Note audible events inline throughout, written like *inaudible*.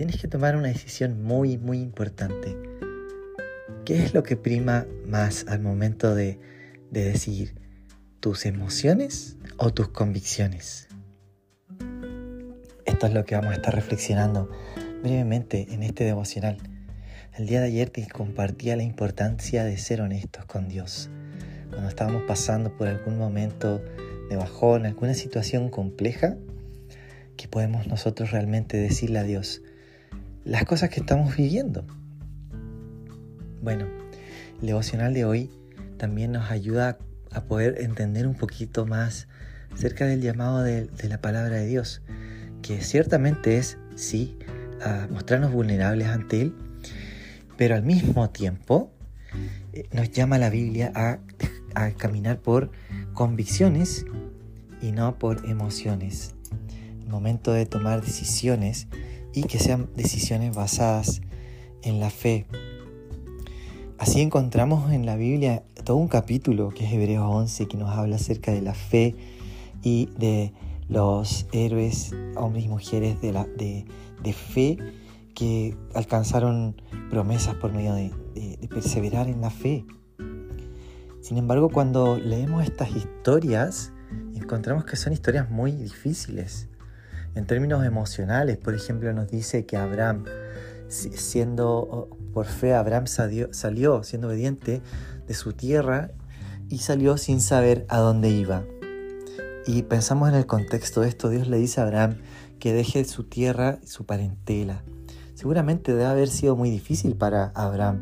tienes que tomar una decisión muy, muy importante. ¿Qué es lo que prima más al momento de, de decidir? ¿Tus emociones o tus convicciones? Esto es lo que vamos a estar reflexionando brevemente en este devocional. El día de ayer te compartía la importancia de ser honestos con Dios. Cuando estábamos pasando por algún momento de bajón, alguna situación compleja, que podemos nosotros realmente decirle a Dios las cosas que estamos viviendo. Bueno, el devocional de hoy también nos ayuda a poder entender un poquito más acerca del llamado de, la palabra de Dios, que ciertamente es, sí, a mostrarnos vulnerables ante Él, pero al mismo tiempo eh, nos llama la Biblia a, a caminar por convicciones y no por emociones. El momento de tomar decisiones y que sean decisiones basadas en la fe. Así encontramos en la Biblia todo un capítulo que es Hebreos 11 que nos habla acerca de la fe y de los héroes, hombres y mujeres de, la, de, fe que alcanzaron promesas por medio de, perseverar en la fe. Sin embargo, cuando leemos estas historias, encontramos que son historias muy difíciles. En términos emocionales, por ejemplo, nos dice que Abraham, siendo por fe, Abraham salió, salió siendo obediente de su tierra y salió sin saber a dónde iba. Y pensamos en el contexto de esto, Dios le dice a Abraham que deje su tierra su parentela. Seguramente debe haber sido muy difícil para Abraham.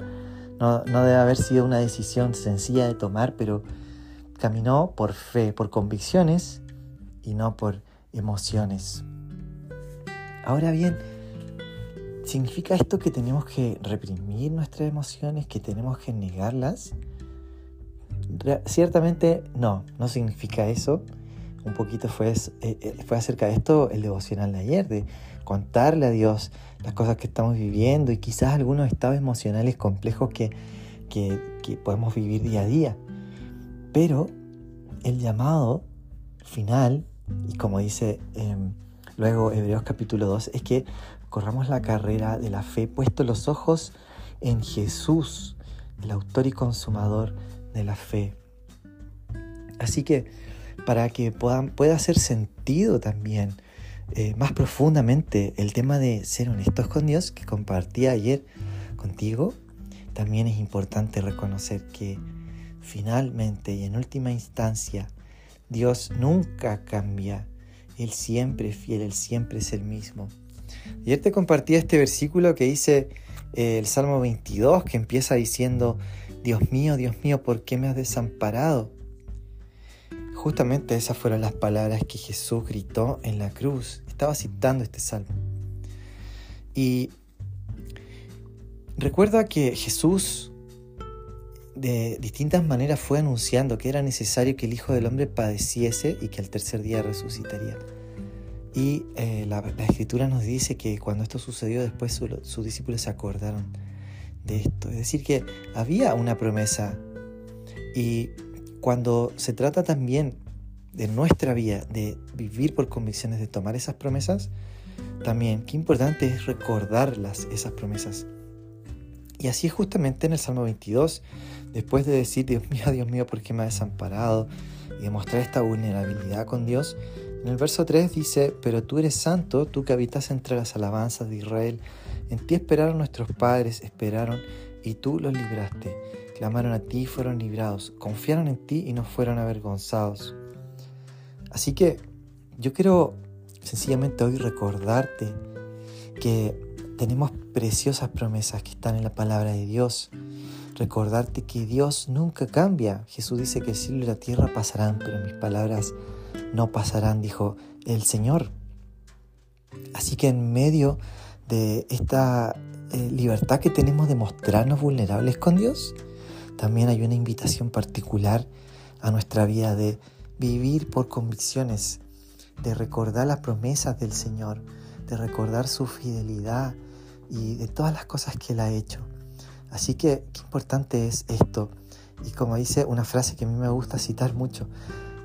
No, no debe haber sido una decisión sencilla de tomar, pero caminó por fe, por convicciones y no por emociones. Ahora bien, ¿significa esto que tenemos que reprimir nuestras emociones, que tenemos que negarlas? Ciertamente no, no significa eso un poquito fue, eh, eh, fue acerca de esto el devocional de ayer, de contarle a Dios las cosas que estamos viviendo y quizás algunos estados emocionales complejos que, que, podemos vivir día a día. Pero el llamado final, y como dice em, luego Hebreos capítulo 2, es que corramos la carrera de la fe puesto los ojos en Jesús, el autor y consumador de la fe. Así que para que pueda hacer sentido también eh, más profundamente el tema de ser honestos con Dios que compartí ayer contigo, también es importante reconocer que finalmente y en última instancia Dios nunca cambia, Él siempre es fiel, Él siempre es el mismo. Ayer te compartí este versículo que dice eh, el Salmo 22, que empieza diciendo, Dios mío, Dios mío, ¿por qué me has desamparado? Justamente esas fueron las palabras que Jesús gritó en la cruz. Estaba citando este salmo. Y recuerda que Jesús de distintas maneras fue anunciando que era necesario que el Hijo del Hombre padeciese y que al tercer día resucitaría. Y eh, la, escritura nos dice que cuando esto sucedió después sus discípulos se acordaron de esto. Es decir, que había una promesa y cuando se trata también de nuestra vida, de vivir por convicciones, de tomar esas promesas, también qué importante es recordarlas, esas promesas. Y así es justamente en el Salmo 22, después de decir, Dios mío, Dios mío, ¿por qué me ha desamparado? Y demostrar esta vulnerabilidad con Dios, en el verso 3 dice, pero tú eres santo, tú que habitas entre las alabanzas de Israel, en ti esperaron nuestros padres, esperaron, y tú los libraste clamaron a ti y fueron librados, confiaron en ti y no fueron avergonzados. Así que yo quiero sencillamente hoy recordarte que tenemos preciosas promesas que están en la palabra de Dios. Recordarte que Dios nunca cambia. Jesús dice que el cielo y la tierra pasarán, pero mis palabras no pasarán, dijo el Señor. Así que en medio de esta eh, libertad que tenemos de mostrarnos vulnerables con Dios, también hay una invitación particular a nuestra vida de vivir por convicciones, de recordar las promesas del Señor, de recordar su fidelidad y de todas las cosas que Él ha hecho. Así que qué importante es esto. Y como dice una frase que a mí me gusta citar mucho,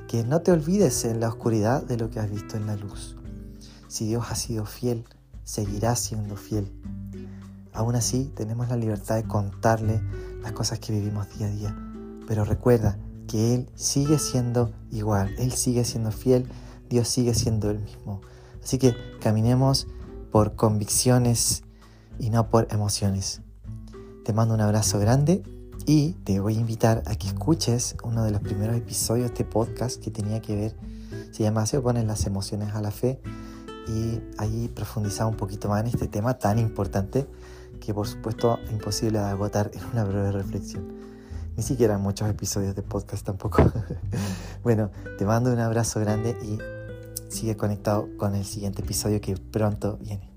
que no te olvides en la oscuridad de lo que has visto en la luz. Si Dios ha sido fiel, seguirá siendo fiel. Aún así, tenemos la libertad de contarle las cosas que vivimos día a día. Pero recuerda que Él sigue siendo igual, Él sigue siendo fiel, Dios sigue siendo el mismo. Así que caminemos por convicciones y no por emociones. Te mando un abrazo grande y te voy a invitar a que escuches uno de los primeros episodios de este podcast que tenía que ver, se llama Se oponen las emociones a la fe y ahí profundizaba un poquito más en este tema tan importante que por supuesto es imposible de agotar en una breve reflexión. Ni siquiera muchos episodios de podcast tampoco. *laughs* bueno, te mando un abrazo grande y sigue conectado con el siguiente episodio que pronto viene.